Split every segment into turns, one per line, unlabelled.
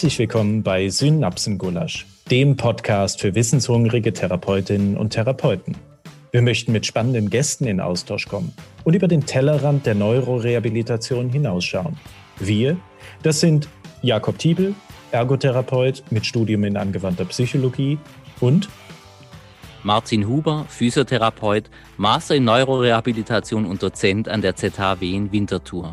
Herzlich willkommen bei Synapsengulasch, dem Podcast für wissenshungrige Therapeutinnen und Therapeuten. Wir möchten mit spannenden Gästen in Austausch kommen und über den Tellerrand der Neurorehabilitation hinausschauen. Wir, das sind Jakob Tiebel, Ergotherapeut mit Studium in angewandter Psychologie und
Martin Huber, Physiotherapeut, Master in Neurorehabilitation und Dozent an der ZHW in Winterthur.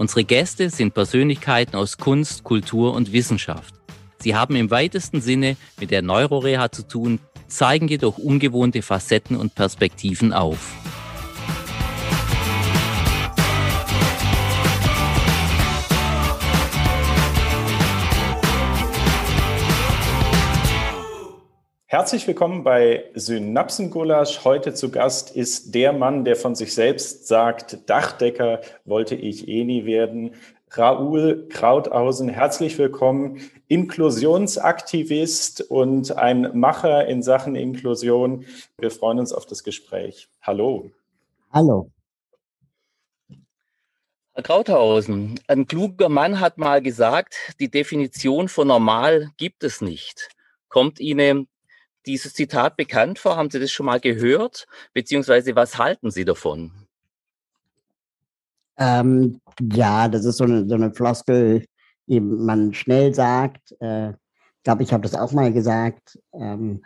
Unsere Gäste sind Persönlichkeiten aus Kunst, Kultur und Wissenschaft. Sie haben im weitesten Sinne mit der Neuroreha zu tun, zeigen jedoch ungewohnte Facetten und Perspektiven auf.
Herzlich willkommen bei Synapsengulasch. Heute zu Gast ist der Mann, der von sich selbst sagt, Dachdecker wollte ich eh nie werden. Raoul Krauthausen, herzlich willkommen, Inklusionsaktivist und ein Macher in Sachen Inklusion. Wir freuen uns auf das Gespräch. Hallo.
Hallo.
Herr Krauthausen, ein kluger Mann hat mal gesagt, die Definition von normal gibt es nicht. Kommt Ihnen dieses Zitat bekannt vor? Haben Sie das schon mal gehört? Beziehungsweise was halten Sie davon?
Ähm, ja, das ist so eine, so eine Floskel, die man schnell sagt. Äh, ich glaube, ich habe das auch mal gesagt. Ähm,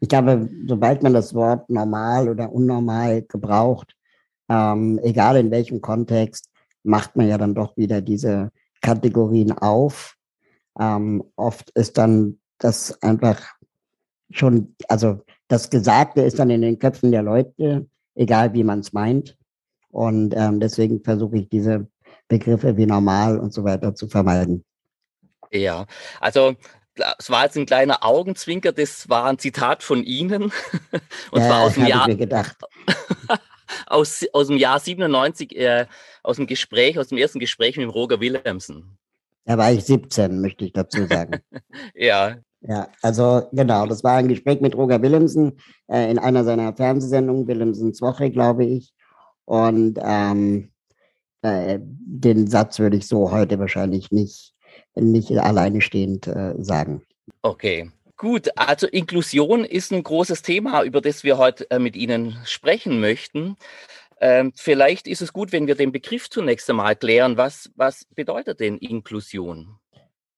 ich glaube, sobald man das Wort normal oder unnormal gebraucht, ähm, egal in welchem Kontext, macht man ja dann doch wieder diese Kategorien auf. Ähm, oft ist dann das einfach schon, also das Gesagte ist dann in den Köpfen der Leute, egal wie man es meint. Und ähm, deswegen versuche ich diese Begriffe wie normal und so weiter zu vermeiden.
Ja, also es war jetzt ein kleiner Augenzwinker, das war ein Zitat von Ihnen.
Und ja, zwar aus dem Jahr.
aus, aus dem Jahr 97, äh, aus dem Gespräch, aus dem ersten Gespräch mit dem Roger Willemsen.
Da war ich 17, möchte ich dazu sagen.
ja,
ja, also genau, das war ein Gespräch mit Roger Willemsen äh, in einer seiner Fernsehsendungen, Willemsens Woche, glaube ich. Und ähm, äh, den Satz würde ich so heute wahrscheinlich nicht, nicht alleine stehend äh, sagen.
Okay. Gut, also Inklusion ist ein großes Thema, über das wir heute äh, mit Ihnen sprechen möchten. Ähm, vielleicht ist es gut, wenn wir den Begriff zunächst einmal klären. Was, was bedeutet denn Inklusion?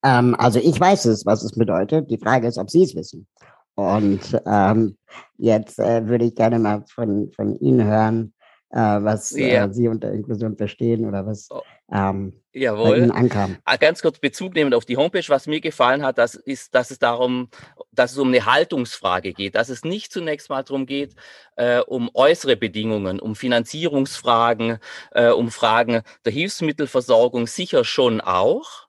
Ähm, also ich weiß es, was es bedeutet. Die Frage ist, ob Sie es wissen. Und ähm, jetzt äh, würde ich gerne mal von, von Ihnen hören, äh, was ja. äh, Sie unter Inklusion verstehen oder was oh. ähm,
Jawohl. bei Ihnen ankam. Ah, ganz kurz Bezug nehmen auf die Homepage. Was mir gefallen hat, das ist, dass es darum, dass es um eine Haltungsfrage geht, dass es nicht zunächst mal darum geht, äh, um äußere Bedingungen, um Finanzierungsfragen, äh, um Fragen der Hilfsmittelversorgung sicher schon auch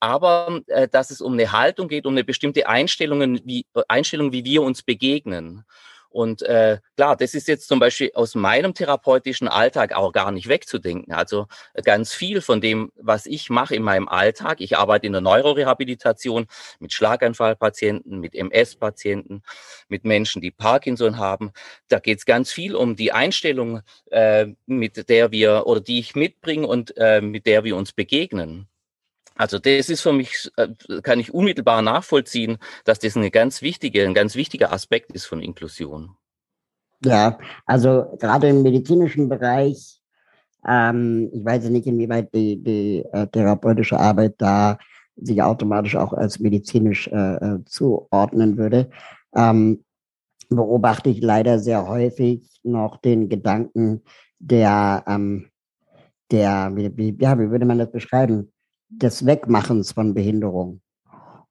aber äh, dass es um eine Haltung geht, um eine bestimmte Einstellung, wie, Einstellung, wie wir uns begegnen. Und äh, klar, das ist jetzt zum Beispiel aus meinem therapeutischen Alltag auch gar nicht wegzudenken. Also äh, ganz viel von dem, was ich mache in meinem Alltag, ich arbeite in der Neurorehabilitation mit Schlaganfallpatienten, mit MS-Patienten, mit Menschen, die Parkinson haben. Da geht es ganz viel um die Einstellung, äh, mit der wir oder die ich mitbringe und äh, mit der wir uns begegnen. Also das ist für mich, äh, kann ich unmittelbar nachvollziehen, dass das eine ganz wichtige, ein ganz wichtiger Aspekt ist von Inklusion.
Ja, also gerade im medizinischen Bereich, ähm, ich weiß nicht, inwieweit die, die äh, therapeutische Arbeit da sich automatisch auch als medizinisch äh, äh zuordnen würde, ähm, beobachte ich leider sehr häufig noch den Gedanken der, ähm, der, wie, wie, ja, wie würde man das beschreiben? Des Wegmachens von Behinderung.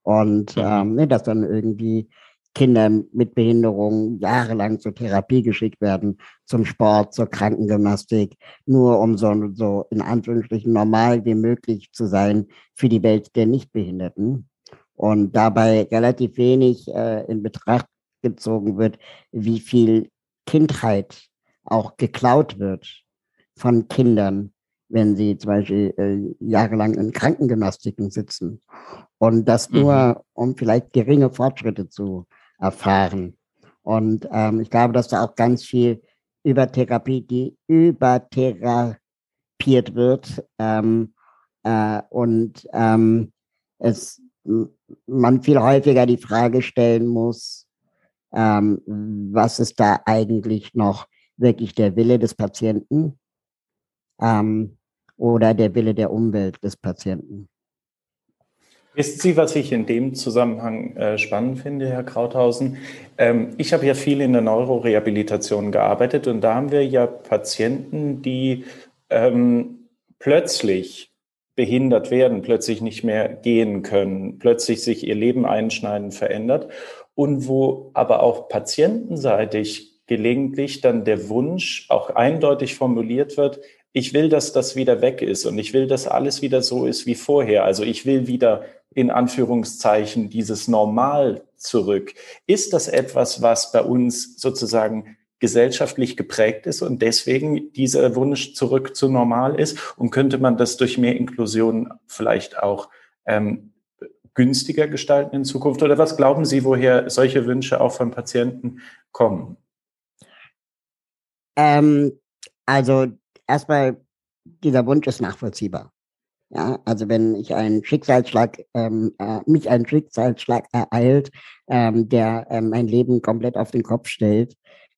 Und mhm. ähm, ne, dass dann irgendwie Kinder mit Behinderung jahrelang zur Therapie geschickt werden, zum Sport, zur Krankengymnastik, nur um so, so in Anführungsstrichen normal wie möglich zu sein für die Welt der Nichtbehinderten. Und dabei relativ wenig äh, in Betracht gezogen wird, wie viel Kindheit auch geklaut wird von Kindern wenn sie zum Beispiel äh, jahrelang in Krankengymnastiken sitzen. Und das mhm. nur, um vielleicht geringe Fortschritte zu erfahren. Und ähm, ich glaube, dass da auch ganz viel über Therapie, die übertherapiert wird ähm, äh, und ähm, es man viel häufiger die Frage stellen muss, ähm, was ist da eigentlich noch wirklich der Wille des Patienten ähm, oder der Wille der Umwelt des Patienten.
Wissen Sie, was ich in dem Zusammenhang äh, spannend finde, Herr Krauthausen? Ähm, ich habe ja viel in der Neurorehabilitation gearbeitet und da haben wir ja Patienten, die ähm, plötzlich behindert werden, plötzlich nicht mehr gehen können, plötzlich sich ihr Leben einschneiden, verändert und wo aber auch patientenseitig gelegentlich dann der Wunsch auch eindeutig formuliert wird, ich will, dass das wieder weg ist und ich will, dass alles wieder so ist wie vorher. Also ich will wieder in Anführungszeichen dieses Normal zurück. Ist das etwas, was bei uns sozusagen gesellschaftlich geprägt ist und deswegen dieser Wunsch zurück zu normal ist? Und könnte man das durch mehr Inklusion vielleicht auch ähm, günstiger gestalten in Zukunft? Oder was glauben Sie, woher solche Wünsche auch von Patienten kommen?
Ähm, also erstmal, dieser Wunsch ist nachvollziehbar. Ja, also wenn ich einen Schicksalsschlag, ähm, äh, mich ein Schicksalsschlag ereilt, ähm, der äh, mein Leben komplett auf den Kopf stellt,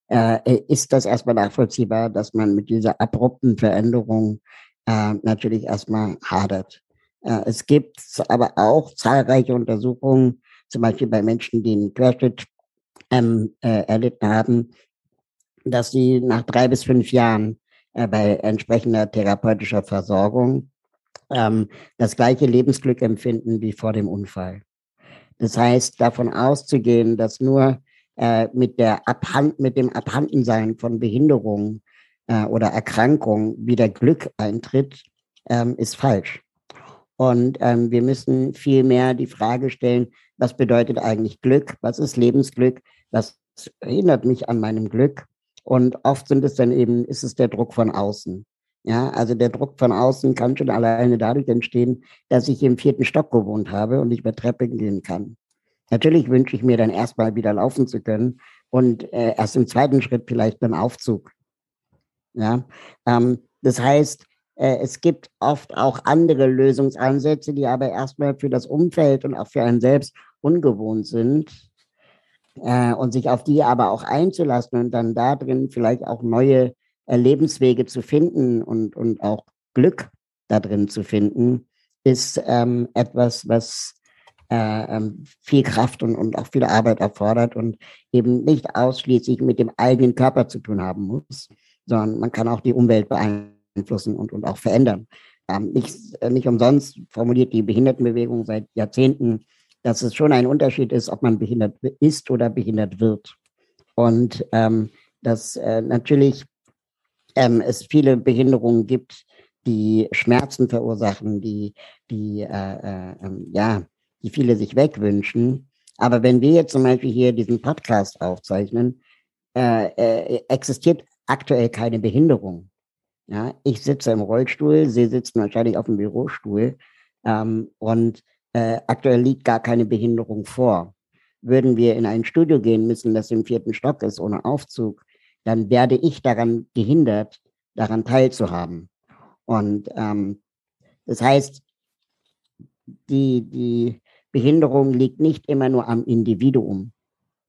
äh, ist das erstmal nachvollziehbar, dass man mit dieser abrupten Veränderung äh, natürlich erstmal hadert. Äh, es gibt aber auch zahlreiche Untersuchungen, zum Beispiel bei Menschen, die einen Querschnitt ähm, äh, erlitten haben, dass sie nach drei bis fünf Jahren bei entsprechender therapeutischer Versorgung ähm, das gleiche Lebensglück empfinden wie vor dem Unfall. Das heißt, davon auszugehen, dass nur äh, mit, der Abhand, mit dem Abhandensein von Behinderung äh, oder Erkrankung wieder Glück eintritt, ähm, ist falsch. Und ähm, wir müssen vielmehr die Frage stellen, was bedeutet eigentlich Glück? Was ist Lebensglück? Was erinnert mich an meinem Glück? Und oft sind es dann eben, ist es der Druck von außen. Ja, also der Druck von außen kann schon alleine dadurch entstehen, dass ich im vierten Stock gewohnt habe und nicht mehr Treppe gehen kann. Natürlich wünsche ich mir dann erstmal wieder laufen zu können und äh, erst im zweiten Schritt vielleicht beim Aufzug. Ja, ähm, das heißt, äh, es gibt oft auch andere Lösungsansätze, die aber erstmal für das Umfeld und auch für einen selbst ungewohnt sind äh, und sich auf die aber auch einzulassen und dann da drin vielleicht auch neue äh, Lebenswege zu finden und, und auch Glück da drin zu finden, ist ähm, etwas, was äh, ähm, viel Kraft und, und auch viel Arbeit erfordert und eben nicht ausschließlich mit dem eigenen Körper zu tun haben muss, sondern man kann auch die Umwelt beeinflussen und, und auch verändern. Ähm, nicht, äh, nicht umsonst formuliert die Behindertenbewegung seit Jahrzehnten dass es schon ein Unterschied ist, ob man behindert ist oder behindert wird. Und ähm, dass äh, natürlich ähm, es viele Behinderungen gibt, die Schmerzen verursachen, die, die, äh, äh, ähm, ja, die viele sich wegwünschen. Aber wenn wir jetzt zum Beispiel hier diesen Podcast aufzeichnen, äh, äh, existiert aktuell keine Behinderung. Ja, ich sitze im Rollstuhl, Sie sitzen wahrscheinlich auf dem Bürostuhl. Ähm, und äh, aktuell liegt gar keine Behinderung vor. Würden wir in ein Studio gehen müssen, das im vierten Stock ist, ohne Aufzug, dann werde ich daran gehindert, daran teilzuhaben. Und ähm, das heißt, die, die Behinderung liegt nicht immer nur am Individuum,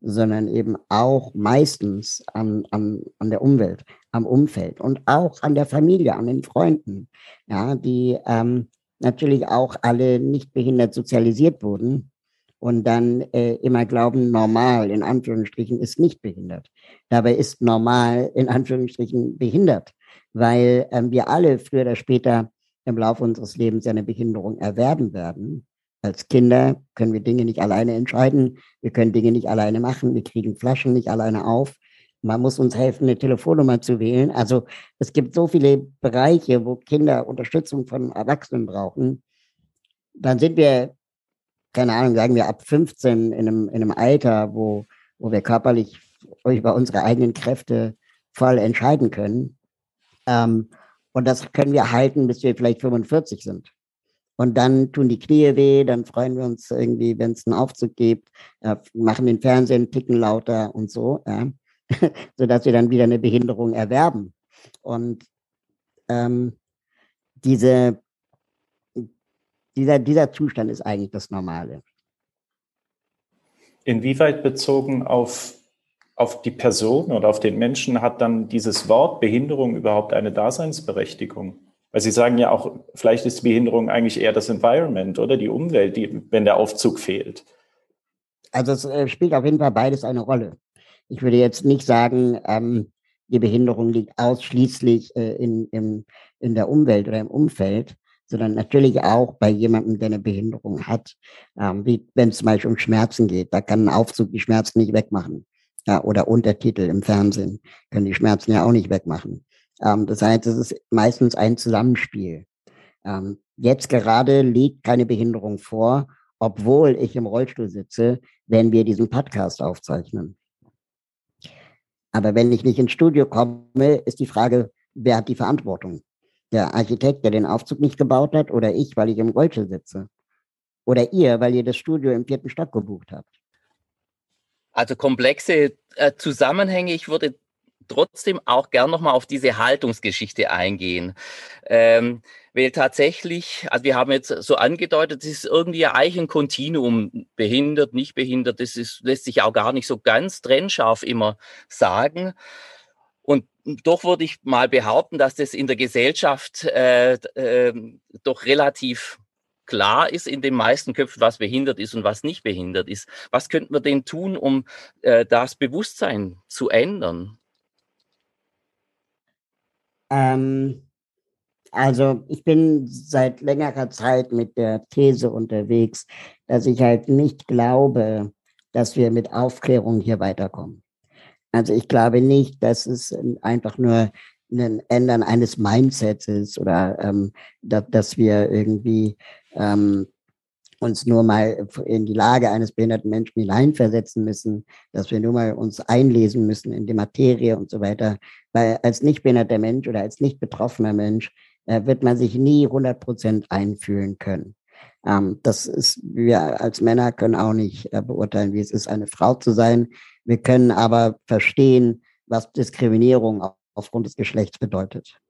sondern eben auch meistens an, an, an der Umwelt, am Umfeld und auch an der Familie, an den Freunden, ja, die ähm, natürlich auch alle nicht behindert sozialisiert wurden und dann äh, immer glauben, normal in Anführungsstrichen ist nicht behindert. Dabei ist normal in Anführungsstrichen behindert, weil ähm, wir alle früher oder später im Laufe unseres Lebens eine Behinderung erwerben werden. Als Kinder können wir Dinge nicht alleine entscheiden, wir können Dinge nicht alleine machen, wir kriegen Flaschen nicht alleine auf, man muss uns helfen, eine Telefonnummer zu wählen. Also es gibt so viele Bereiche, wo Kinder Unterstützung von Erwachsenen brauchen. Dann sind wir, keine Ahnung, sagen wir ab 15 in einem, in einem Alter, wo, wo wir körperlich über unsere eigenen Kräfte voll entscheiden können. Ähm, und das können wir halten, bis wir vielleicht 45 sind. Und dann tun die Knie weh, dann freuen wir uns irgendwie, wenn es einen Aufzug gibt, äh, machen den Fernsehen ticken lauter und so. Ja. sodass sie dann wieder eine Behinderung erwerben. Und ähm, diese, dieser, dieser Zustand ist eigentlich das Normale.
Inwieweit bezogen auf, auf die Person oder auf den Menschen hat dann dieses Wort Behinderung überhaupt eine Daseinsberechtigung? Weil Sie sagen ja auch, vielleicht ist Behinderung eigentlich eher das Environment oder die Umwelt, die, wenn der Aufzug fehlt.
Also es äh, spielt auf jeden Fall beides eine Rolle. Ich würde jetzt nicht sagen, ähm, die Behinderung liegt ausschließlich äh, in, in, in der Umwelt oder im Umfeld, sondern natürlich auch bei jemandem, der eine Behinderung hat, ähm, wie wenn es zum Beispiel um Schmerzen geht. Da kann ein Aufzug die Schmerzen nicht wegmachen. Ja, oder Untertitel im Fernsehen können die Schmerzen ja auch nicht wegmachen. Ähm, das heißt, es ist meistens ein Zusammenspiel. Ähm, jetzt gerade liegt keine Behinderung vor, obwohl ich im Rollstuhl sitze, wenn wir diesen Podcast aufzeichnen. Aber wenn ich nicht ins Studio komme, ist die Frage, wer hat die Verantwortung? Der Architekt, der den Aufzug nicht gebaut hat, oder ich, weil ich im Rollstuhl sitze? Oder ihr, weil ihr das Studio im vierten Stock gebucht habt?
Also komplexe äh, Zusammenhänge. Ich würde trotzdem auch gern nochmal auf diese Haltungsgeschichte eingehen. Ähm, weil tatsächlich, also wir haben jetzt so angedeutet, es ist irgendwie eigentlich ein Kontinuum, behindert, nicht behindert, das ist, lässt sich auch gar nicht so ganz trennscharf immer sagen. Und doch würde ich mal behaupten, dass das in der Gesellschaft äh, äh, doch relativ klar ist in den meisten Köpfen, was behindert ist und was nicht behindert ist. Was könnten wir denn tun, um äh, das Bewusstsein zu ändern?
Ähm, also ich bin seit längerer Zeit mit der These unterwegs, dass ich halt nicht glaube, dass wir mit Aufklärung hier weiterkommen. Also ich glaube nicht, dass es einfach nur ein Ändern eines Mindsets ist oder ähm, dass, dass wir irgendwie ähm, uns nur mal in die Lage eines behinderten Menschen hineinversetzen müssen, dass wir nur mal uns einlesen müssen in die Materie und so weiter. Weil als nicht behinderter Mensch oder als nicht betroffener Mensch äh, wird man sich nie 100 Prozent einfühlen können. Ähm, das ist, wir als Männer können auch nicht äh, beurteilen, wie es ist, eine Frau zu sein. Wir können aber verstehen, was Diskriminierung aufgrund des Geschlechts bedeutet.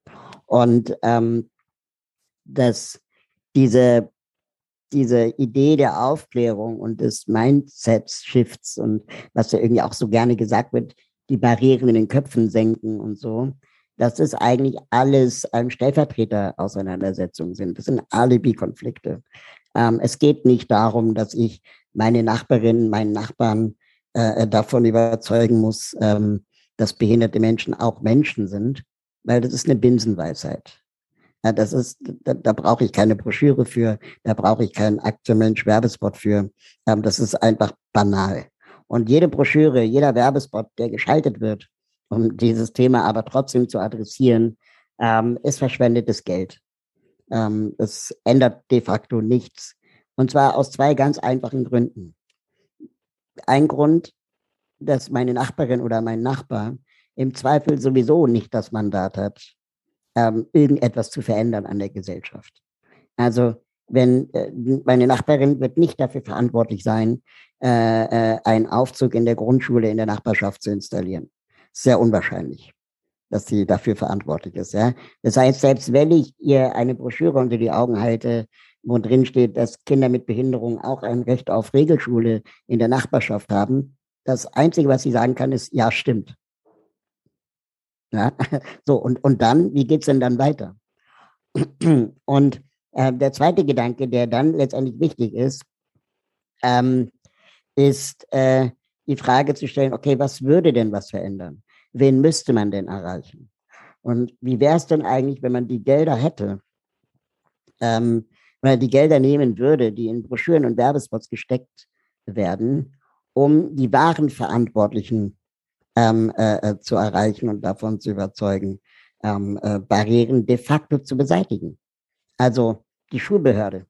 Und ähm, dass diese diese Idee der Aufklärung und des Mindset-Shifts und was ja irgendwie auch so gerne gesagt wird, die Barrieren in den Köpfen senken und so, dass es eigentlich alles ähm, Stellvertreter-Auseinandersetzungen sind. Das sind Alibi-Konflikte. Ähm, es geht nicht darum, dass ich meine Nachbarin, meinen Nachbarn äh, davon überzeugen muss, ähm, dass behinderte Menschen auch Menschen sind, weil das ist eine Binsenweisheit. Ja, das ist, da, da brauche ich keine Broschüre für, da brauche ich keinen Aktienmensch Werbespot für. Ähm, das ist einfach banal. Und jede Broschüre, jeder Werbespot, der geschaltet wird, um dieses Thema aber trotzdem zu adressieren, ähm, ist verschwendetes Geld. Ähm, es ändert de facto nichts. Und zwar aus zwei ganz einfachen Gründen. Ein Grund, dass meine Nachbarin oder mein Nachbar im Zweifel sowieso nicht das Mandat hat, ähm, irgendetwas zu verändern an der Gesellschaft. Also wenn äh, meine Nachbarin wird nicht dafür verantwortlich sein, äh, äh, einen Aufzug in der Grundschule in der Nachbarschaft zu installieren. Sehr unwahrscheinlich, dass sie dafür verantwortlich ist. Ja? Das heißt, selbst wenn ich ihr eine Broschüre unter die Augen halte, wo drin steht, dass Kinder mit Behinderung auch ein Recht auf Regelschule in der Nachbarschaft haben, das Einzige, was sie sagen kann, ist, ja, stimmt. Ja, so, und, und dann, wie geht's denn dann weiter? Und äh, der zweite Gedanke, der dann letztendlich wichtig ist, ähm, ist äh, die Frage zu stellen, okay, was würde denn was verändern? Wen müsste man denn erreichen? Und wie wäre es denn eigentlich, wenn man die Gelder hätte, ähm, wenn man die Gelder nehmen würde, die in Broschüren und Werbespots gesteckt werden, um die wahren Verantwortlichen ähm, äh, äh, zu erreichen und davon zu überzeugen, ähm, äh, Barrieren de facto zu beseitigen. Also die Schulbehörde.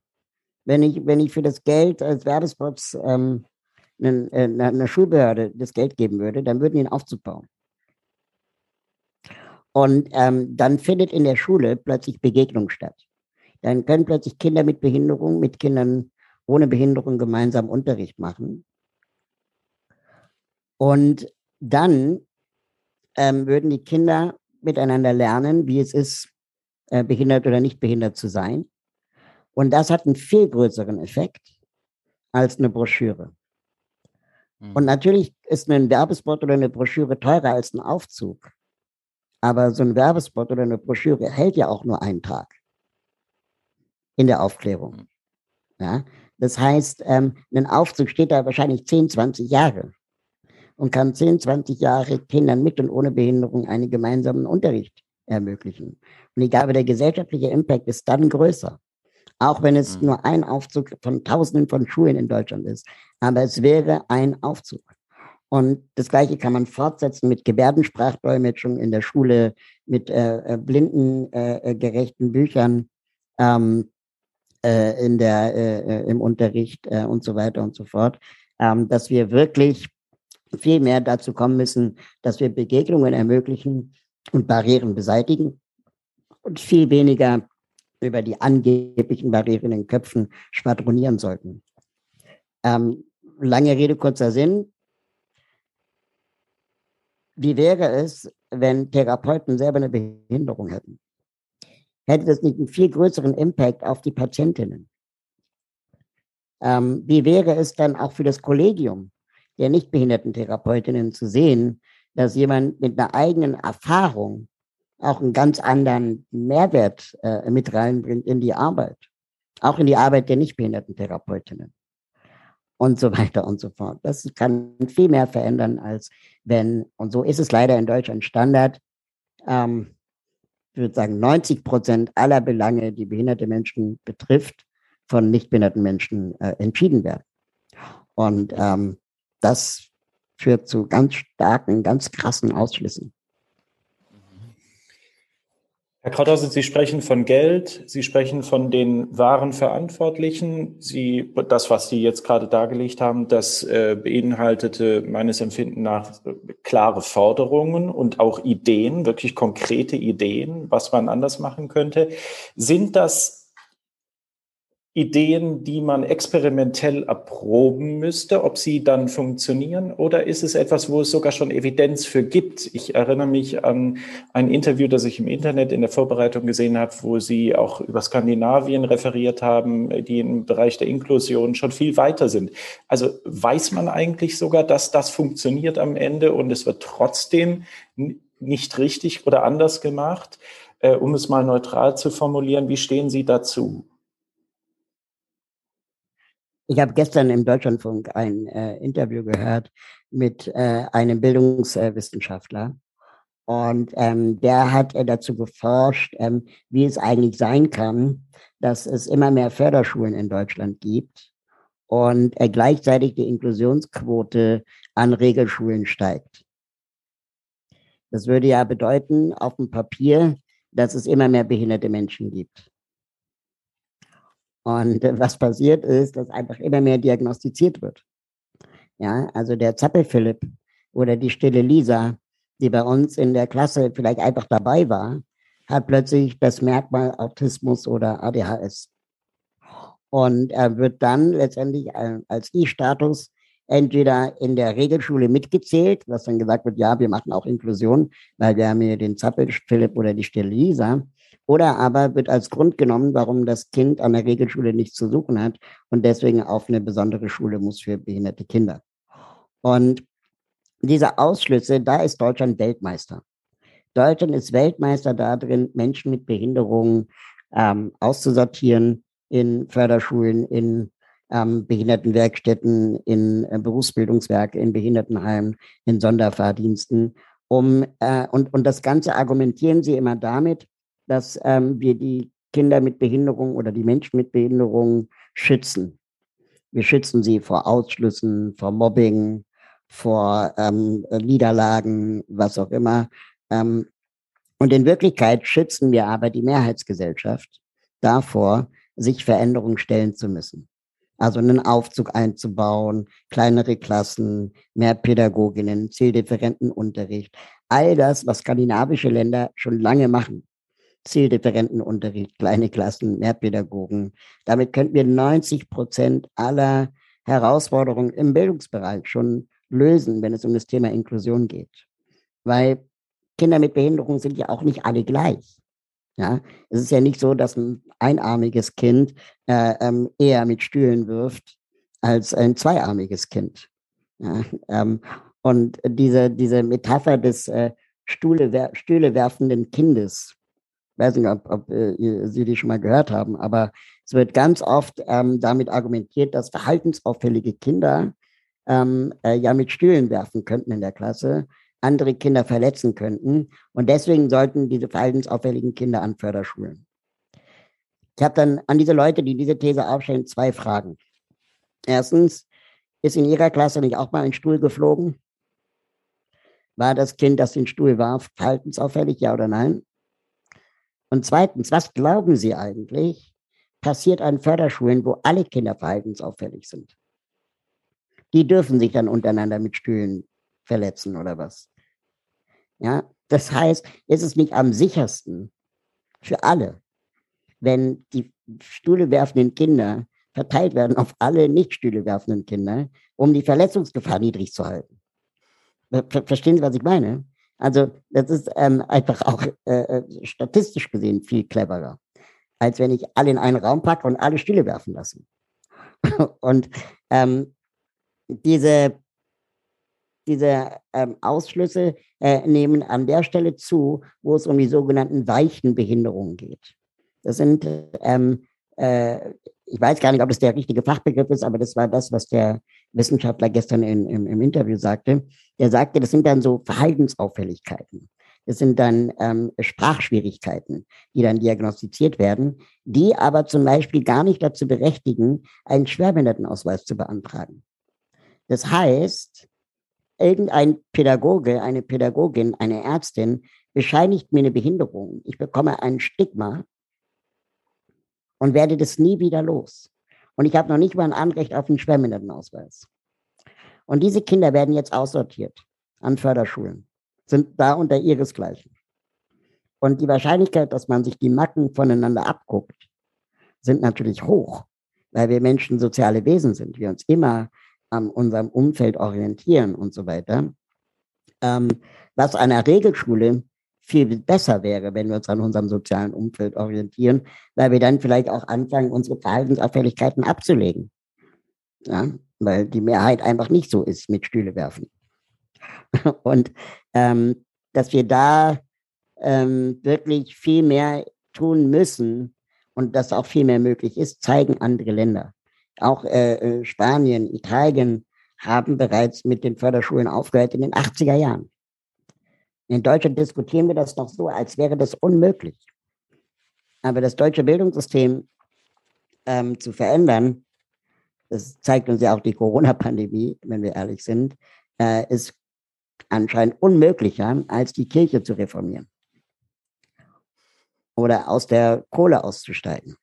Wenn ich, wenn ich für das Geld als Werbespots ähm, eine, äh, eine Schulbehörde das Geld geben würde, dann würden die einen Aufzug bauen. Und ähm, dann findet in der Schule plötzlich Begegnung statt. Dann können plötzlich Kinder mit Behinderung mit Kindern ohne Behinderung gemeinsam Unterricht machen. Und dann ähm, würden die Kinder miteinander lernen, wie es ist, äh, behindert oder nicht behindert zu sein. Und das hat einen viel größeren Effekt als eine Broschüre. Mhm. Und natürlich ist ein Werbespot oder eine Broschüre teurer als ein Aufzug. Aber so ein Werbespot oder eine Broschüre hält ja auch nur einen Tag in der Aufklärung. Mhm. Ja? Das heißt, ähm, ein Aufzug steht da wahrscheinlich 10, 20 Jahre und kann 10, 20 Jahre Kindern mit und ohne Behinderung einen gemeinsamen Unterricht ermöglichen. Und ich glaube, der gesellschaftliche Impact ist dann größer. Auch wenn es mhm. nur ein Aufzug von Tausenden von Schulen in Deutschland ist. Aber es wäre ein Aufzug. Und das Gleiche kann man fortsetzen mit Gebärdensprachdolmetschung in der Schule, mit äh, äh blindengerechten äh, Büchern ähm, äh, in der, äh, äh, im Unterricht äh, und so weiter und so fort. Ähm, dass wir wirklich viel mehr dazu kommen müssen, dass wir Begegnungen ermöglichen und Barrieren beseitigen und viel weniger über die angeblichen Barrieren in den Köpfen schwadronieren sollten. Ähm, lange Rede, kurzer Sinn. Wie wäre es, wenn Therapeuten selber eine Behinderung hätten? Hätte das nicht einen viel größeren Impact auf die Patientinnen? Ähm, wie wäre es dann auch für das Kollegium der nichtbehinderten Therapeutinnen zu sehen, dass jemand mit einer eigenen Erfahrung auch einen ganz anderen Mehrwert äh, mit reinbringt in die Arbeit, auch in die Arbeit der nichtbehinderten Therapeutinnen und so weiter und so fort. Das kann viel mehr verändern, als wenn, und so ist es leider in Deutschland Standard, ähm, ich würde sagen, 90 Prozent aller Belange, die behinderte Menschen betrifft, von nicht behinderten Menschen äh, entschieden werden. Und ähm, das führt zu ganz starken, ganz krassen Ausschlüssen.
Herr Krauthausen, Sie sprechen von Geld, Sie sprechen von den wahren Verantwortlichen. Sie, das, was Sie jetzt gerade dargelegt haben, das äh, beinhaltete meines Empfindens nach äh, klare Forderungen und auch Ideen, wirklich konkrete Ideen, was man anders machen könnte. Sind das Ideen, die man experimentell erproben müsste, ob sie dann funktionieren? Oder ist es etwas, wo es sogar schon Evidenz für gibt? Ich erinnere mich an ein Interview, das ich im Internet in der Vorbereitung gesehen habe, wo Sie auch über Skandinavien referiert haben, die im Bereich der Inklusion schon viel weiter sind. Also weiß man eigentlich sogar, dass das funktioniert am Ende und es wird trotzdem nicht richtig oder anders gemacht? Äh, um es mal neutral zu formulieren, wie stehen Sie dazu?
Ich habe gestern im Deutschlandfunk ein äh, Interview gehört mit äh, einem Bildungswissenschaftler. Und ähm, der hat äh, dazu geforscht, ähm, wie es eigentlich sein kann, dass es immer mehr Förderschulen in Deutschland gibt und äh, gleichzeitig die Inklusionsquote an Regelschulen steigt. Das würde ja bedeuten, auf dem Papier, dass es immer mehr behinderte Menschen gibt. Und äh, was passiert ist, dass einfach immer mehr diagnostiziert wird. Ja, also der Zappel-Philipp oder die stille Lisa, die bei uns in der Klasse vielleicht einfach dabei war, hat plötzlich das Merkmal Autismus oder ADHS. Und er wird dann letztendlich als I-Status entweder in der Regelschule mitgezählt, was dann gesagt wird, ja, wir machen auch Inklusion, weil wir haben hier den Zappel-Philipp oder die stille Lisa. Oder aber wird als Grund genommen, warum das Kind an der Regelschule nichts zu suchen hat und deswegen auf eine besondere Schule muss für behinderte Kinder. Und diese Ausschlüsse, da ist Deutschland Weltmeister. Deutschland ist Weltmeister darin, Menschen mit Behinderungen ähm, auszusortieren in Förderschulen, in ähm, Behindertenwerkstätten, in äh, Berufsbildungswerke, in Behindertenheimen, in Sonderfahrdiensten. Um, äh, und, und das Ganze argumentieren sie immer damit, dass ähm, wir die Kinder mit Behinderung oder die Menschen mit Behinderung schützen. Wir schützen sie vor Ausschlüssen, vor Mobbing, vor ähm, Niederlagen, was auch immer. Ähm, und in Wirklichkeit schützen wir aber die Mehrheitsgesellschaft davor, sich Veränderungen stellen zu müssen. Also einen Aufzug einzubauen, kleinere Klassen, mehr Pädagoginnen, zieldifferenten Unterricht. All das, was skandinavische Länder schon lange machen. Zieldifferentenunterricht, kleine Klassen, mehr Pädagogen. Damit könnten wir 90 Prozent aller Herausforderungen im Bildungsbereich schon lösen, wenn es um das Thema Inklusion geht. Weil Kinder mit Behinderung sind ja auch nicht alle gleich. Ja, es ist ja nicht so, dass ein einarmiges Kind äh, ähm, eher mit Stühlen wirft als ein zweiarmiges Kind. Ja, ähm, und diese, diese Metapher des äh, Stühle werfenden Kindes, weiß nicht, ob, ob äh, Sie die schon mal gehört haben, aber es wird ganz oft ähm, damit argumentiert, dass verhaltensauffällige Kinder ähm, äh, ja mit Stühlen werfen könnten in der Klasse, andere Kinder verletzen könnten. Und deswegen sollten diese verhaltensauffälligen Kinder an Förderschulen. Ich habe dann an diese Leute, die diese These aufstellen, zwei Fragen. Erstens, ist in Ihrer Klasse nicht auch mal ein Stuhl geflogen? War das Kind, das den Stuhl warf, verhaltensauffällig, ja oder nein? Und zweitens, was glauben Sie eigentlich, passiert an Förderschulen, wo alle Kinder verhaltensauffällig sind? Die dürfen sich dann untereinander mit Stühlen verletzen oder was? Ja, das heißt, ist es nicht am sichersten für alle, wenn die Stühle werfenden Kinder verteilt werden auf alle nicht Stühle werfenden Kinder, um die Verletzungsgefahr niedrig zu halten? Verstehen Sie, was ich meine? Also das ist ähm, einfach auch äh, äh, statistisch gesehen viel cleverer, als wenn ich alle in einen Raum packe und alle Stühle werfen lasse. und ähm, diese, diese ähm, Ausschlüsse äh, nehmen an der Stelle zu, wo es um die sogenannten weichen Behinderungen geht. Das sind ähm, äh, ich weiß gar nicht, ob das der richtige Fachbegriff ist, aber das war das, was der Wissenschaftler gestern in, im, im Interview sagte. Der sagte, das sind dann so Verhaltensauffälligkeiten. Das sind dann ähm, Sprachschwierigkeiten, die dann diagnostiziert werden, die aber zum Beispiel gar nicht dazu berechtigen, einen Schwerbehindertenausweis zu beantragen. Das heißt, irgendein Pädagoge, eine Pädagogin, eine Ärztin bescheinigt mir eine Behinderung. Ich bekomme ein Stigma und werde das nie wieder los. Und ich habe noch nicht mal ein Anrecht auf einen Schwerbehindertenausweis. Und diese Kinder werden jetzt aussortiert an Förderschulen, sind da unter ihresgleichen. Und die Wahrscheinlichkeit, dass man sich die Macken voneinander abguckt, sind natürlich hoch, weil wir Menschen soziale Wesen sind, wir uns immer an unserem Umfeld orientieren und so weiter. Ähm, was einer Regelschule viel besser wäre, wenn wir uns an unserem sozialen Umfeld orientieren, weil wir dann vielleicht auch anfangen, unsere Verhaltensauffälligkeiten abzulegen. Ja, weil die Mehrheit einfach nicht so ist mit Stühle werfen. Und ähm, dass wir da ähm, wirklich viel mehr tun müssen und dass auch viel mehr möglich ist, zeigen andere Länder. Auch äh, äh Spanien, Italien haben bereits mit den Förderschulen aufgehört in den 80er Jahren. In Deutschland diskutieren wir das noch so, als wäre das unmöglich. Aber das deutsche Bildungssystem ähm, zu verändern, das zeigt uns ja auch die Corona-Pandemie, wenn wir ehrlich sind, äh, ist anscheinend unmöglicher, als die Kirche zu reformieren. Oder aus der Kohle auszusteigen.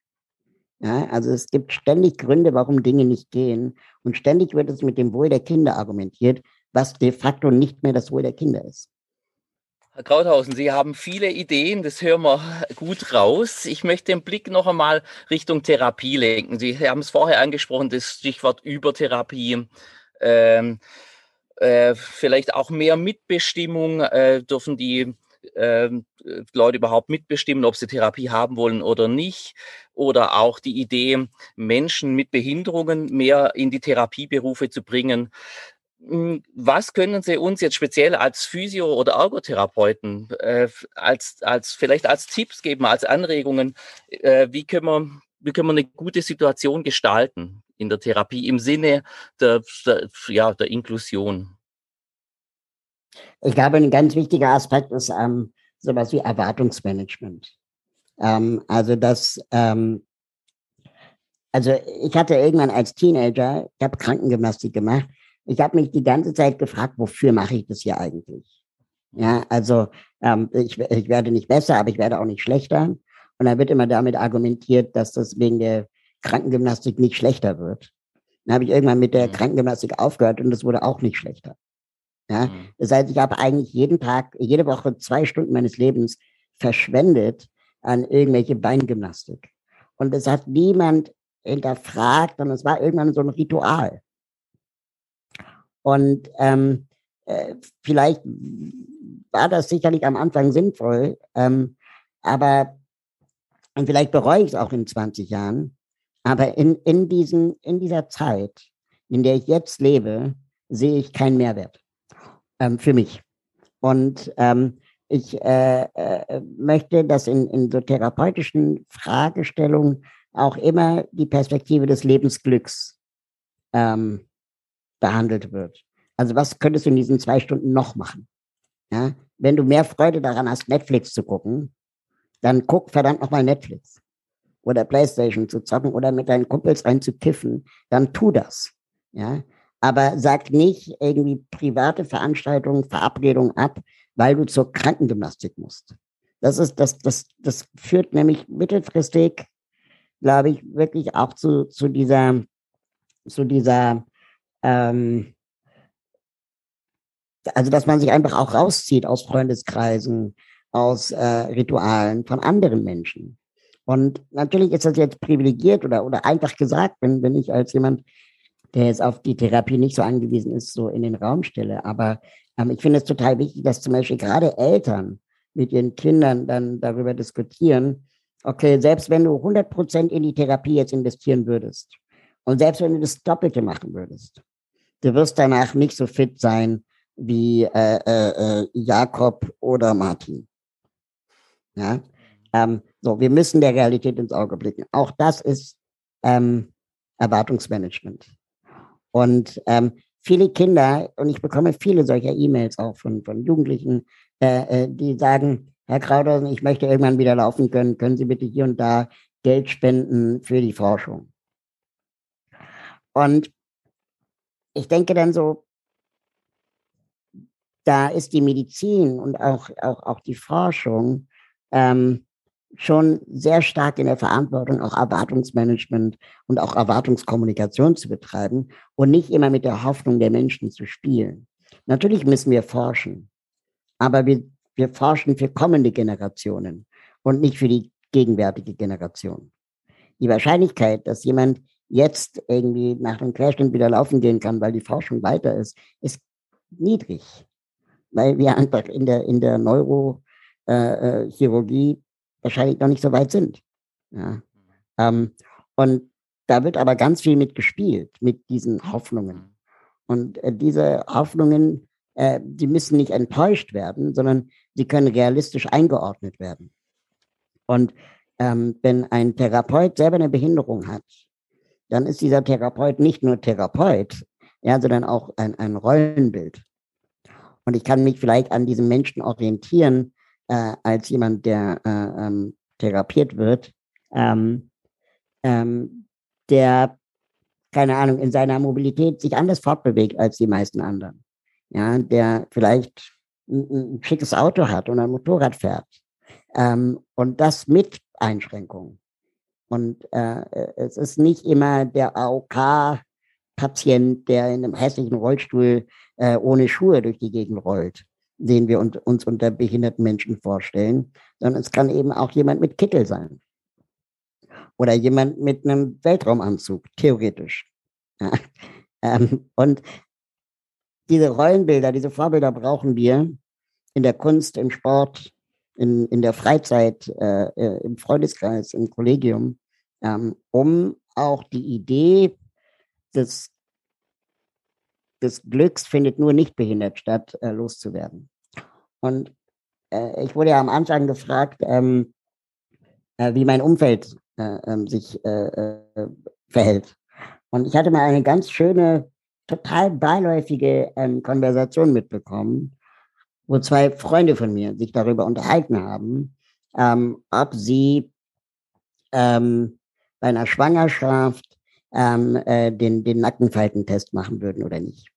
Ja, also es gibt ständig Gründe, warum Dinge nicht gehen. Und ständig wird es mit dem Wohl der Kinder argumentiert, was de facto nicht mehr das Wohl der Kinder ist.
Herr Krauthausen, Sie haben viele Ideen, das hören wir gut raus. Ich möchte den Blick noch einmal Richtung Therapie lenken. Sie haben es vorher angesprochen, das Stichwort Übertherapie. Ähm, äh, vielleicht auch mehr Mitbestimmung. Äh, dürfen die äh, Leute überhaupt mitbestimmen, ob sie Therapie haben wollen oder nicht? Oder auch die Idee, Menschen mit Behinderungen mehr in die Therapieberufe zu bringen. Hm, was können Sie uns jetzt speziell als Physio- oder Ergotherapeuten äh, als, als vielleicht als Tipps geben, als Anregungen? Äh, wie, können wir, wie können wir eine gute Situation gestalten in der Therapie im Sinne der, der, ja, der Inklusion?
Ich glaube, ein ganz wichtiger Aspekt ist ähm, sowas wie Erwartungsmanagement. Ähm, also das, ähm, also ich hatte irgendwann als Teenager, ich habe Krankengymnastik gemacht ich habe mich die ganze Zeit gefragt, wofür mache ich das hier eigentlich? Ja, also ähm, ich, ich werde nicht besser, aber ich werde auch nicht schlechter. Und da wird immer damit argumentiert, dass das wegen der Krankengymnastik nicht schlechter wird. Dann habe ich irgendwann mit der mhm. Krankengymnastik aufgehört und es wurde auch nicht schlechter. Ja, mhm. das heißt, ich habe eigentlich jeden Tag, jede Woche zwei Stunden meines Lebens verschwendet an irgendwelche Beingymnastik. Und es hat niemand hinterfragt und es war irgendwann so ein Ritual. Und ähm, äh, vielleicht war das sicherlich am Anfang sinnvoll, ähm, aber Und vielleicht bereue ich es auch in 20 Jahren. Aber in, in, diesen, in dieser Zeit, in der ich jetzt lebe, sehe ich keinen Mehrwert ähm, für mich. Und ähm, ich äh, äh, möchte, dass in, in so therapeutischen Fragestellungen auch immer die Perspektive des Lebensglücks ähm, behandelt wird. Also was könntest du in diesen zwei Stunden noch machen? Ja? Wenn du mehr Freude daran hast, Netflix zu gucken, dann guck verdammt nochmal Netflix oder Playstation zu zocken oder mit deinen Kumpels rein zu kiffen, dann tu das. Ja? Aber sag nicht irgendwie private Veranstaltungen, Verabredungen ab, weil du zur Krankengymnastik musst. Das ist, das, das, das führt nämlich mittelfristig, glaube ich, wirklich auch zu, zu dieser, zu dieser, ähm, also dass man sich einfach auch rauszieht aus Freundeskreisen, aus äh, Ritualen von anderen Menschen. Und natürlich ist das jetzt privilegiert oder, oder einfach gesagt, wenn, wenn ich als jemand, der jetzt auf die Therapie nicht so angewiesen ist, so in den Raum stelle. Aber ähm, ich finde es total wichtig, dass zum Beispiel gerade Eltern mit ihren Kindern dann darüber diskutieren, okay, selbst wenn du 100 Prozent in die Therapie jetzt investieren würdest und selbst wenn du das Doppelte machen würdest, du wirst danach nicht so fit sein wie äh, äh, äh Jakob oder Martin. Ja, ähm, so, wir müssen der Realität ins Auge blicken. Auch das ist ähm, Erwartungsmanagement. Und ähm, viele Kinder, und ich bekomme viele solcher E-Mails auch von, von Jugendlichen, äh, äh, die sagen, Herr Krauthausen, ich möchte irgendwann wieder laufen können, können Sie bitte hier und da Geld spenden für die Forschung. Und ich denke dann so, da ist die Medizin und auch, auch, auch die Forschung ähm, schon sehr stark in der Verantwortung, auch Erwartungsmanagement und auch Erwartungskommunikation zu betreiben und nicht immer mit der Hoffnung der Menschen zu spielen. Natürlich müssen wir forschen, aber wir, wir forschen für kommende Generationen und nicht für die gegenwärtige Generation. Die Wahrscheinlichkeit, dass jemand jetzt irgendwie nach einem Querschnitt wieder laufen gehen kann, weil die Forschung weiter ist, ist niedrig, weil wir einfach in der, in der Neurochirurgie äh, wahrscheinlich noch nicht so weit sind. Ja. Ähm, und da wird aber ganz viel mit gespielt, mit diesen Hoffnungen. Und äh, diese Hoffnungen, äh, die müssen nicht enttäuscht werden, sondern sie können realistisch eingeordnet werden. Und ähm, wenn ein Therapeut selber eine Behinderung hat, dann ist dieser Therapeut nicht nur Therapeut, ja, sondern auch ein, ein Rollenbild. Und ich kann mich vielleicht an diesem Menschen orientieren, äh, als jemand, der äh, ähm, therapiert wird, ähm, ähm, der, keine Ahnung, in seiner Mobilität sich anders fortbewegt als die meisten anderen. Ja, der vielleicht ein, ein schickes Auto hat und ein Motorrad fährt. Ähm, und das mit Einschränkungen. Und äh, es ist nicht immer der AOK-Patient, der in einem hässlichen Rollstuhl äh, ohne Schuhe durch die Gegend rollt den wir uns unter behinderten Menschen vorstellen, sondern es kann eben auch jemand mit Kittel sein. Oder jemand mit einem Weltraumanzug, theoretisch. Ähm, und diese Rollenbilder, diese Vorbilder brauchen wir in der Kunst, im Sport, in, in der Freizeit, äh, äh im Freundeskreis, im Kollegium, ähm, um auch die Idee des des Glücks findet nur nicht behindert statt, äh, loszuwerden. Und äh, ich wurde ja am Anfang gefragt, ähm, äh, wie mein Umfeld äh, ähm, sich verhält. Und ich hatte mal eine ganz schöne, total beiläufige ähm, Konversation mitbekommen, wo zwei Freunde von mir sich darüber unterhalten haben, ähm, ob sie ähm, bei einer Schwangerschaft ähm, äh, den, den Nackenfaltentest machen würden oder nicht.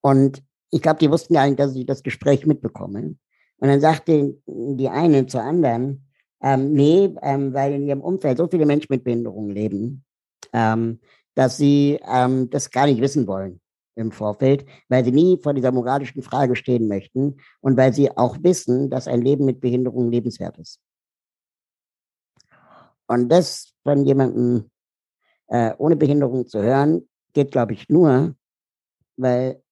Und ich glaube, die wussten gar nicht, dass ich das Gespräch mitbekomme. Und dann sagte die eine zur anderen, ähm, nee, ähm, weil in ihrem Umfeld so viele Menschen mit Behinderungen leben, ähm, dass sie ähm, das gar nicht wissen wollen im Vorfeld, weil sie nie vor dieser moralischen Frage stehen möchten und weil sie auch wissen, dass ein Leben mit Behinderung lebenswert ist. Und das von jemandem äh, ohne Behinderung zu hören, geht, glaube ich, nur, weil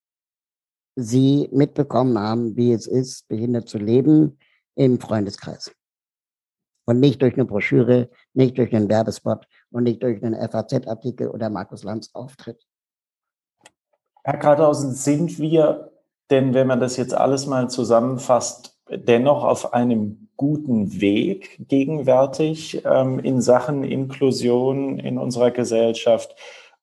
sie mitbekommen haben, wie es ist, behindert zu leben im Freundeskreis. Und nicht durch eine Broschüre, nicht durch einen Werbespot und nicht durch einen FAZ-Artikel oder Markus Lanz Auftritt.
Herr Karthausen, sind wir denn, wenn man das jetzt alles mal zusammenfasst, dennoch auf einem guten Weg gegenwärtig ähm, in Sachen Inklusion in unserer Gesellschaft?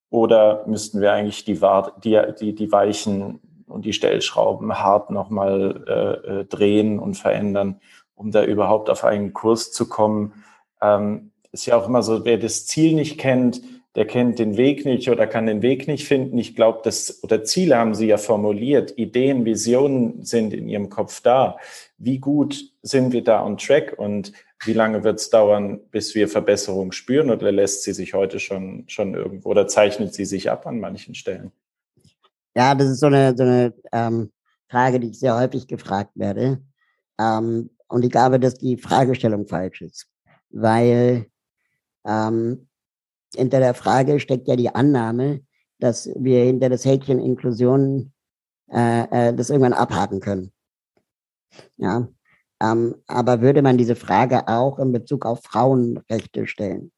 Oder müssten wir eigentlich die, die, die, Weichen und die Stellschrauben hart nochmal äh, äh, drehen und verändern, um da überhaupt auf einen Kurs zu kommen? Ähm, ist ja auch immer so, wer das Ziel nicht kennt, der kennt den Weg nicht oder kann den Weg nicht finden. Ich glaube, das oder Ziele haben Sie ja formuliert, Ideen, Visionen sind in Ihrem Kopf da. Wie gut sind wir da on track und wie lange wird es dauern, bis wir Verbesserungen spüren oder lässt sie sich heute schon, schon irgendwo oder zeichnet sie sich ab an manchen Stellen?
Ja, das ist so eine, so eine ähm, Frage, die ich sehr häufig gefragt werde. Ähm, und ich glaube, dass die Fragestellung falsch ist, weil ähm, hinter der Frage steckt ja die Annahme, dass wir hinter das Häkchen Inklusion äh, äh, das irgendwann abhaken können. Ja, ähm, aber würde man diese Frage auch in Bezug auf Frauenrechte stellen?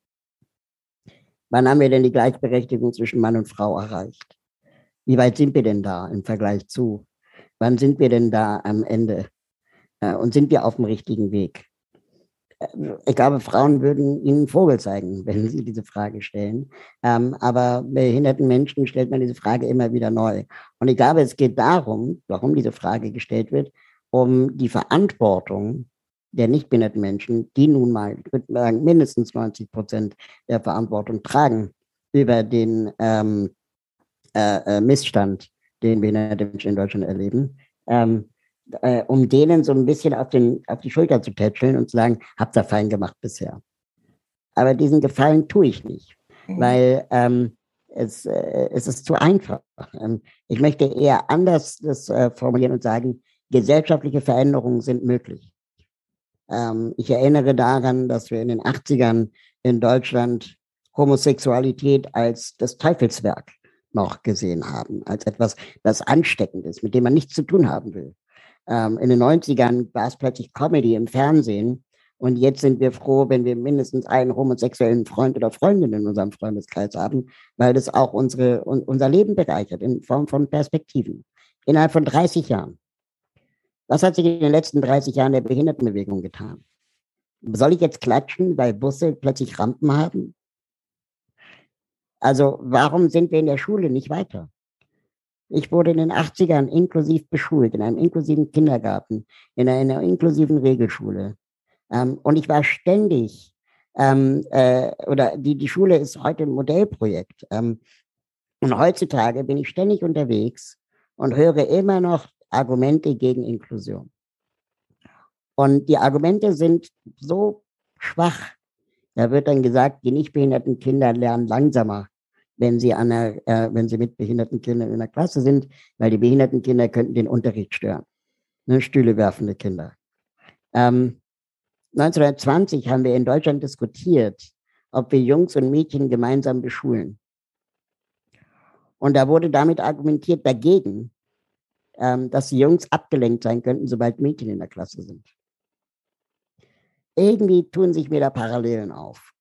Wann haben wir denn die Gleichberechtigung zwischen Mann und Frau erreicht? Wie weit sind wir denn da im Vergleich zu? Wann sind wir denn da am Ende? Äh, und sind wir auf dem richtigen Weg? Ich glaube, Frauen würden Ihnen Vogel zeigen, wenn Sie diese Frage stellen. Ähm, aber behinderten Menschen stellt man diese Frage immer wieder neu. Und ich glaube, es geht darum, warum diese Frage gestellt wird, um die Verantwortung der nicht behinderten Menschen, die nun mal, mindestens 90 Prozent der Verantwortung tragen über den ähm, äh, äh Missstand, den behinderte Menschen in Deutschland erleben, ähm, äh, um denen so ein bisschen auf, den, auf die Schulter zu tätscheln und zu sagen, habt ihr fein gemacht bisher. Aber diesen Gefallen tue ich nicht, mhm. weil ähm, es, äh, es ist zu einfach. Ähm, ich möchte eher anders das äh, formulieren und sagen, gesellschaftliche Veränderungen sind möglich. Ähm, ich erinnere daran, dass wir in den 80ern in Deutschland Homosexualität als das Teufelswerk noch gesehen haben, als etwas, das ansteckend ist, mit dem man nichts zu tun haben will. Ähm, in den 90ern war es plötzlich Comedy im Fernsehen. Und jetzt sind wir froh, wenn wir mindestens einen homosexuellen Freund oder Freundin in unserem Freundeskreis haben, weil das auch unsere, unser Leben bereichert in Form von Perspektiven. Innerhalb von 30 Jahren. Was hat sich in den letzten 30 Jahren der Behindertenbewegung getan? Soll ich jetzt klatschen, weil Busse plötzlich Rampen haben? Also warum sind wir in der Schule nicht weiter? Ich wurde in den 80ern inklusiv beschult, in einem inklusiven Kindergarten, in einer, in einer inklusiven Regelschule. Ähm, und ich war ständig, ähm, äh, oder die, die Schule ist heute ein Modellprojekt. Ähm, und heutzutage bin ich ständig unterwegs und höre immer noch Argumente gegen Inklusion. Und die Argumente sind so schwach. Da wird dann gesagt, die nicht behinderten Kinder lernen langsamer wenn sie, an der, äh, wenn sie mit behinderten Kindern in der Klasse sind, weil die behinderten Kinder könnten den Unterricht stören. Ne, Stühle werfende Kinder. Ähm, 1920 haben wir in Deutschland diskutiert, ob wir Jungs und Mädchen gemeinsam beschulen. Und da wurde damit argumentiert dagegen, ähm, dass die Jungs abgelenkt sein könnten, sobald Mädchen in der Klasse sind. Irgendwie tun sich mir da Parallelen auf.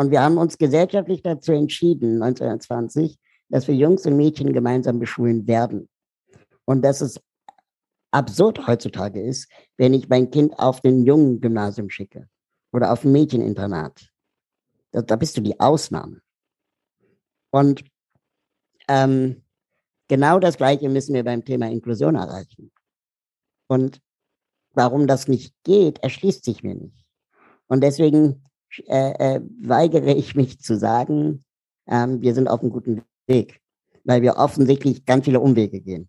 Und wir haben uns gesellschaftlich dazu entschieden, 1920, dass wir Jungs und Mädchen gemeinsam beschulen werden. Und dass es absurd heutzutage ist, wenn ich mein Kind auf den jungen Gymnasium schicke oder auf ein Mädcheninternat. Da, da bist du die Ausnahme. Und ähm, genau das Gleiche müssen wir beim Thema Inklusion erreichen. Und warum das nicht geht, erschließt sich mir nicht. Und deswegen äh, äh, weigere ich mich zu sagen, ähm, wir sind auf einem guten Weg, weil wir offensichtlich ganz viele Umwege gehen,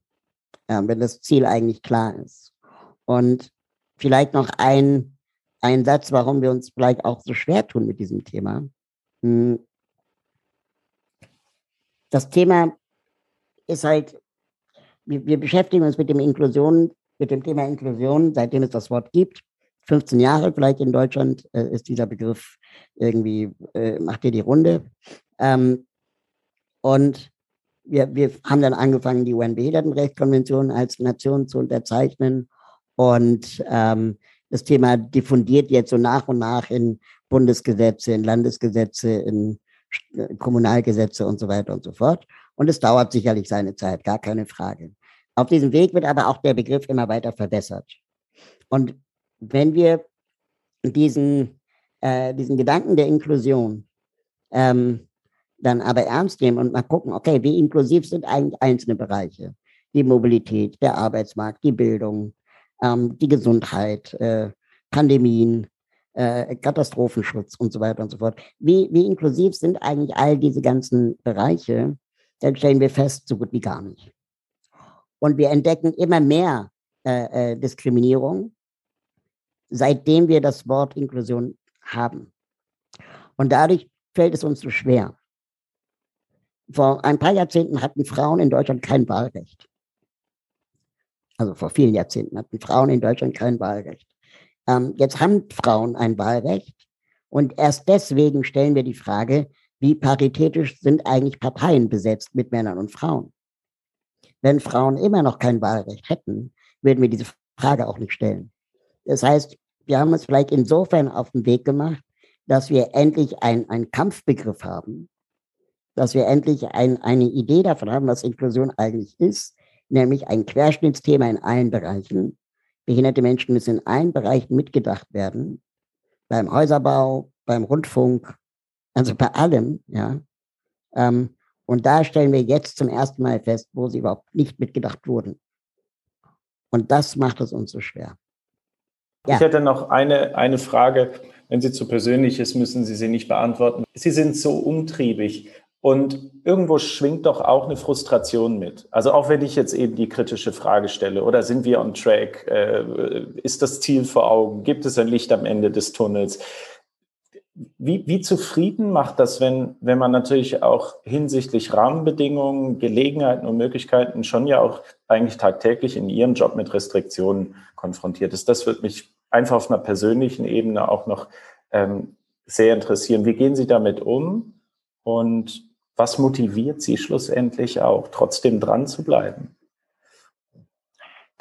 äh, wenn das Ziel eigentlich klar ist. Und vielleicht noch ein, ein Satz, warum wir uns vielleicht auch so schwer tun mit diesem Thema. Hm. Das Thema ist halt, wir, wir beschäftigen uns mit dem Inklusion, mit dem Thema Inklusion, seitdem es das Wort gibt. 15 Jahre vielleicht in Deutschland äh, ist dieser Begriff irgendwie, äh, macht hier die Runde. Ähm, und wir, wir haben dann angefangen, die UN-Behindertenrechtskonvention als Nation zu unterzeichnen. Und ähm, Das Thema diffundiert jetzt so nach und nach in Bundesgesetze, in Landesgesetze, in äh, Kommunalgesetze und so weiter und so fort. Und es dauert sicherlich seine Zeit, gar keine Frage. Auf diesem Weg wird aber auch der Begriff immer weiter verbessert. Und wenn wir diesen, äh, diesen Gedanken der Inklusion ähm, dann aber ernst nehmen und mal gucken, okay, wie inklusiv sind eigentlich einzelne Bereiche? Die Mobilität, der Arbeitsmarkt, die Bildung, ähm, die Gesundheit, äh, Pandemien, äh, Katastrophenschutz und so weiter und so fort. Wie, wie inklusiv sind eigentlich all diese ganzen Bereiche? Dann stellen wir fest, so gut wie gar nicht. Und wir entdecken immer mehr äh, äh, Diskriminierung, seitdem wir das Wort Inklusion haben. Und dadurch fällt es uns so schwer. Vor ein paar Jahrzehnten hatten Frauen in Deutschland kein Wahlrecht. Also vor vielen Jahrzehnten hatten Frauen in Deutschland kein Wahlrecht. Ähm, jetzt haben Frauen ein Wahlrecht und erst deswegen stellen wir die Frage, wie paritätisch sind eigentlich Parteien besetzt mit Männern und Frauen? Wenn Frauen immer noch kein Wahlrecht hätten, würden wir diese Frage auch nicht stellen. Das heißt, wir haben es vielleicht insofern auf den Weg gemacht, dass wir endlich einen Kampfbegriff haben, dass wir endlich ein, eine Idee davon haben, was Inklusion eigentlich ist, nämlich ein Querschnittsthema in allen Bereichen. Behinderte Menschen müssen in allen Bereichen mitgedacht werden, beim Häuserbau, beim Rundfunk, also bei allem, ja. Ähm, und da stellen wir jetzt zum ersten Mal fest, wo sie überhaupt nicht mitgedacht wurden. Und das macht es uns so schwer.
Ja. Ich hätte noch eine, eine Frage. Wenn sie zu persönlich ist, müssen Sie sie nicht beantworten. Sie sind so umtriebig. Und irgendwo schwingt doch auch eine Frustration mit. Also auch wenn ich jetzt eben die kritische Frage stelle, oder sind wir on track? Äh, ist das Ziel vor Augen? Gibt es ein Licht am Ende des Tunnels? Wie, wie zufrieden macht das, wenn, wenn man natürlich auch hinsichtlich Rahmenbedingungen, Gelegenheiten und Möglichkeiten schon ja auch eigentlich tagtäglich in Ihrem Job mit Restriktionen konfrontiert ist? Das wird mich einfach auf einer persönlichen Ebene auch noch ähm, sehr interessieren. Wie gehen Sie damit um? Und was motiviert Sie schlussendlich auch, trotzdem dran zu bleiben?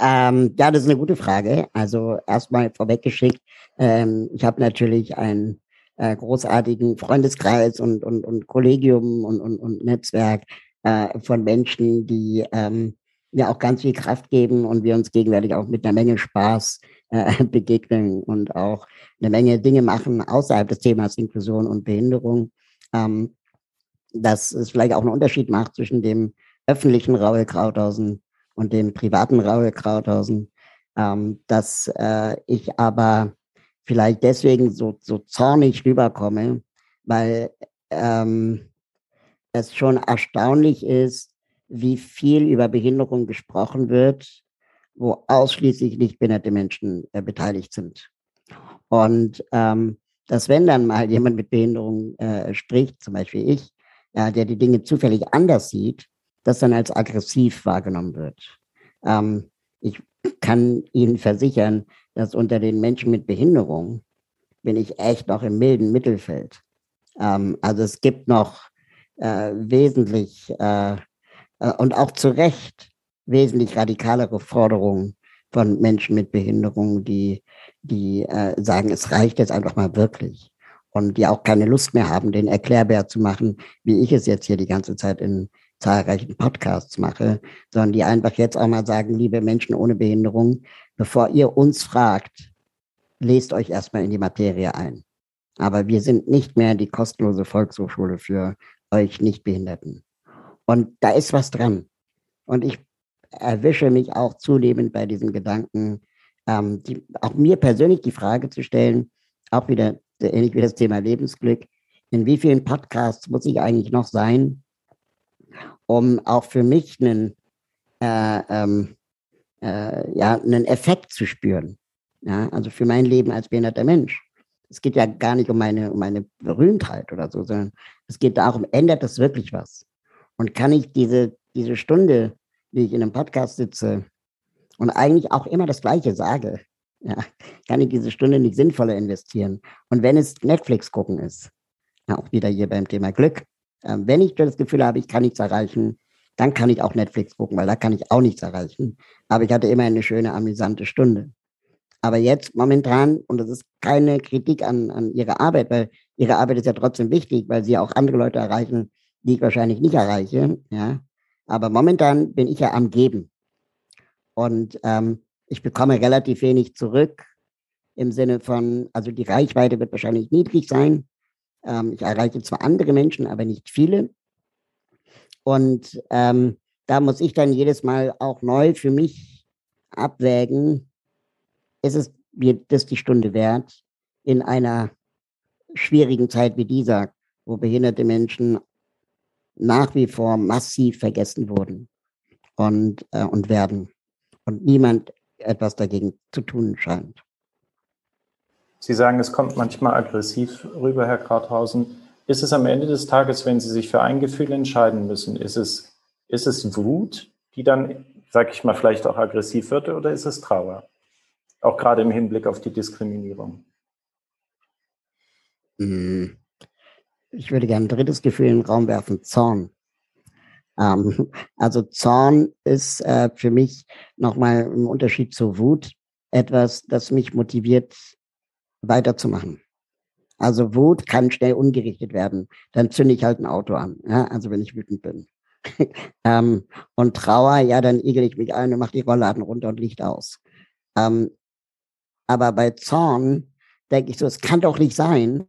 Ähm, ja, das ist eine gute Frage. Also erstmal vorweggeschickt, ähm, ich habe natürlich ein äh, großartigen Freundeskreis und, und, und Kollegium und, und, und Netzwerk äh, von Menschen, die ähm, mir auch ganz viel Kraft geben und wir uns gegenwärtig auch mit einer Menge Spaß äh, begegnen und auch eine Menge Dinge machen außerhalb des Themas Inklusion und Behinderung. Ähm, dass es vielleicht auch einen Unterschied macht zwischen dem öffentlichen Raul Krauthausen und dem privaten Raul Krauthausen, ähm, dass äh, ich aber vielleicht deswegen so, so zornig rüberkomme, weil ähm, es schon erstaunlich ist, wie viel über Behinderung gesprochen wird, wo ausschließlich nicht behinderte Menschen äh, beteiligt sind. Und ähm, dass wenn dann mal jemand mit Behinderung äh, spricht, zum Beispiel ich, ja, der die Dinge zufällig anders sieht, das dann als aggressiv wahrgenommen wird. Ähm, ich kann Ihnen versichern, dass unter den Menschen mit Behinderung bin ich echt noch im milden Mittelfeld. Ähm, also es gibt noch äh, wesentlich äh, äh, und auch zu Recht wesentlich radikalere Forderungen von Menschen mit Behinderung, die, die äh, sagen, es reicht jetzt einfach mal wirklich und die auch keine Lust mehr haben, den erklärbar zu machen, wie ich es jetzt hier die ganze Zeit in zahlreichen Podcasts mache, sondern die einfach jetzt auch mal sagen, liebe Menschen ohne Behinderung, bevor ihr uns fragt, lest euch erstmal in die Materie ein. Aber wir sind nicht mehr die kostenlose Volkshochschule für euch Nichtbehinderten. Und da ist was dran. Und ich erwische mich auch zunehmend bei diesem Gedanken, ähm, die, auch mir persönlich die Frage zu stellen, auch wieder ähnlich wie das Thema Lebensglück, in wie vielen Podcasts muss ich eigentlich noch sein, um auch für mich einen, äh, ähm, äh, ja, einen Effekt zu spüren. Ja, also für mein Leben als behinderter Mensch. Es geht ja gar nicht um meine, um meine Berühmtheit oder so, sondern es geht darum, ändert das wirklich was? Und kann ich diese, diese Stunde, wie ich in einem Podcast sitze und eigentlich auch immer das Gleiche sage, ja, kann ich diese Stunde nicht sinnvoller investieren? Und wenn es Netflix gucken ist, auch wieder hier beim Thema Glück, äh, wenn ich das Gefühl habe, ich kann nichts erreichen, dann kann ich auch Netflix gucken, weil da kann ich auch nichts erreichen. Aber ich hatte immer eine schöne, amüsante Stunde. Aber jetzt momentan, und das ist keine Kritik an, an Ihre Arbeit, weil Ihre Arbeit ist ja trotzdem wichtig, weil Sie auch andere Leute erreichen, die ich wahrscheinlich nicht erreiche. Ja. Aber momentan bin ich ja am Geben. Und ähm, ich bekomme relativ wenig zurück im Sinne von, also die Reichweite wird wahrscheinlich niedrig sein. Ähm, ich erreiche zwar andere Menschen, aber nicht viele. Und ähm, da muss ich dann jedes Mal auch neu für mich abwägen, ist es mir das die Stunde wert, in einer schwierigen Zeit wie dieser, wo behinderte Menschen nach wie vor massiv vergessen wurden und, äh, und werden und niemand etwas dagegen zu tun scheint.
Sie sagen, es kommt manchmal aggressiv rüber, Herr Krauthausen. Ist es am Ende des Tages, wenn Sie sich für ein Gefühl entscheiden müssen, ist es, ist es Wut, die dann, sag ich mal, vielleicht auch aggressiv wird, oder ist es Trauer? Auch gerade im Hinblick auf die Diskriminierung.
Hm. Ich würde gerne ein drittes Gefühl in den Raum werfen, Zorn. Ähm, also Zorn ist äh, für mich nochmal im Unterschied zur Wut etwas, das mich motiviert, weiterzumachen. Also Wut kann schnell ungerichtet werden. Dann zünde ich halt ein Auto an, ja? also wenn ich wütend bin. ähm, und Trauer, ja, dann igel ich mich ein und mache die Rollladen runter und Licht aus. Ähm, aber bei Zorn denke ich so, es kann doch nicht sein.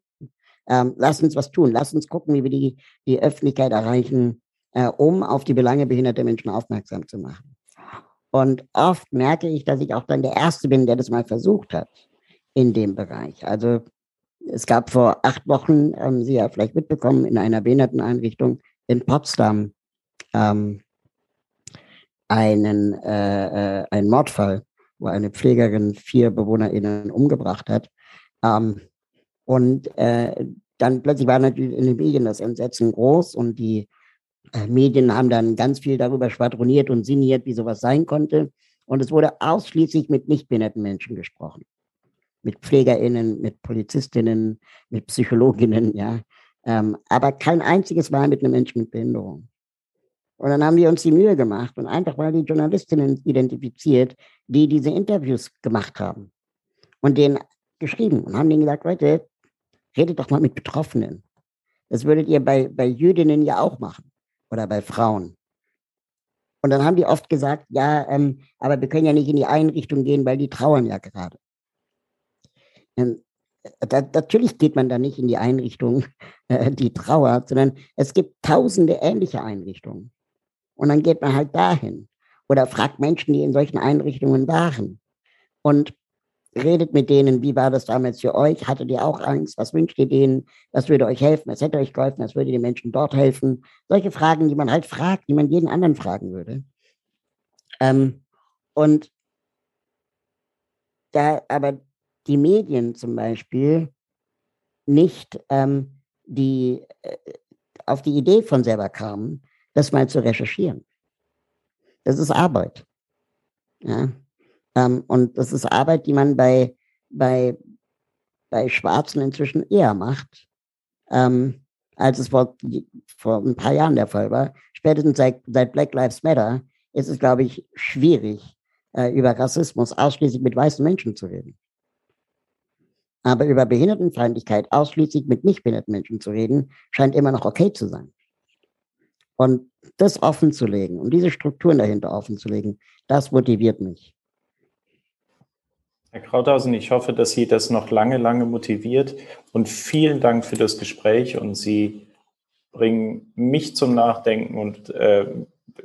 Ähm, lass uns was tun. Lass uns gucken, wie wir die, die Öffentlichkeit erreichen, äh, um auf die Belange behinderter Menschen aufmerksam zu machen. Und oft merke ich, dass ich auch dann der Erste bin, der das mal versucht hat in dem Bereich. Also es gab vor acht Wochen, haben Sie ja vielleicht mitbekommen, in einer Behinderteneinrichtung in Potsdam ähm, einen, äh, äh, einen Mordfall, wo eine Pflegerin vier BewohnerInnen umgebracht hat. Ähm, und äh, dann plötzlich war natürlich in den Medien das Entsetzen groß und die äh, Medien haben dann ganz viel darüber schwadroniert und sinniert, wie sowas sein konnte. Und es wurde ausschließlich mit nicht behinderten Menschen gesprochen mit PflegerInnen, mit PolizistInnen, mit PsychologInnen, ja. Ähm, aber kein einziges Mal mit einem Menschen mit Behinderung. Und dann haben wir uns die Mühe gemacht und einfach mal die Journalistinnen identifiziert, die diese Interviews gemacht haben und denen geschrieben und haben denen gesagt, Leute, redet doch mal mit Betroffenen. Das würdet ihr bei, bei Jüdinnen ja auch machen oder bei Frauen. Und dann haben die oft gesagt, ja, ähm, aber wir können ja nicht in die Einrichtung gehen, weil die trauern ja gerade. Ähm, da, natürlich geht man da nicht in die Einrichtung, äh, die trauert, sondern es gibt tausende ähnliche Einrichtungen. Und dann geht man halt dahin. Oder fragt Menschen, die in solchen Einrichtungen waren. Und redet mit denen, wie war das damals für euch? Hattet ihr auch Angst? Was wünscht ihr denen? Was würde euch helfen? Was hätte euch geholfen? Was würde den Menschen dort helfen? Solche Fragen, die man halt fragt, die man jeden anderen fragen würde. Ähm, und da, aber die Medien zum Beispiel nicht ähm, die, äh, auf die Idee von selber kamen, das mal zu recherchieren. Das ist Arbeit. Ja? Ähm, und das ist Arbeit, die man bei, bei, bei Schwarzen inzwischen eher macht, ähm, als es vor, vor ein paar Jahren der Fall war. Spätestens seit, seit Black Lives Matter ist es, glaube ich, schwierig, äh, über Rassismus ausschließlich mit weißen Menschen zu reden. Aber über Behindertenfeindlichkeit ausschließlich mit nicht behinderten Menschen zu reden, scheint immer noch okay zu sein. Und das offen zu legen und diese Strukturen dahinter offen zu legen, das motiviert mich.
Herr Krauthausen, ich hoffe, dass Sie das noch lange, lange motiviert. Und vielen Dank für das Gespräch. Und Sie bringen mich zum Nachdenken und äh,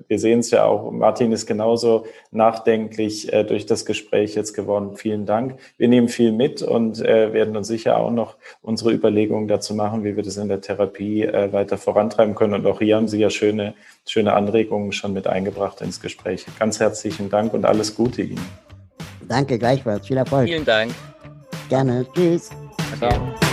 wir sehen es ja auch, Martin ist genauso nachdenklich äh, durch das Gespräch jetzt geworden. Vielen Dank. Wir nehmen viel mit und äh, werden uns sicher auch noch unsere Überlegungen dazu machen, wie wir das in der Therapie äh, weiter vorantreiben können. Und auch hier haben Sie ja schöne, schöne Anregungen schon mit eingebracht ins Gespräch. Ganz herzlichen Dank und alles Gute Ihnen.
Danke gleichfalls. Viel Erfolg.
Vielen Dank.
Gerne. Tschüss. Ciao.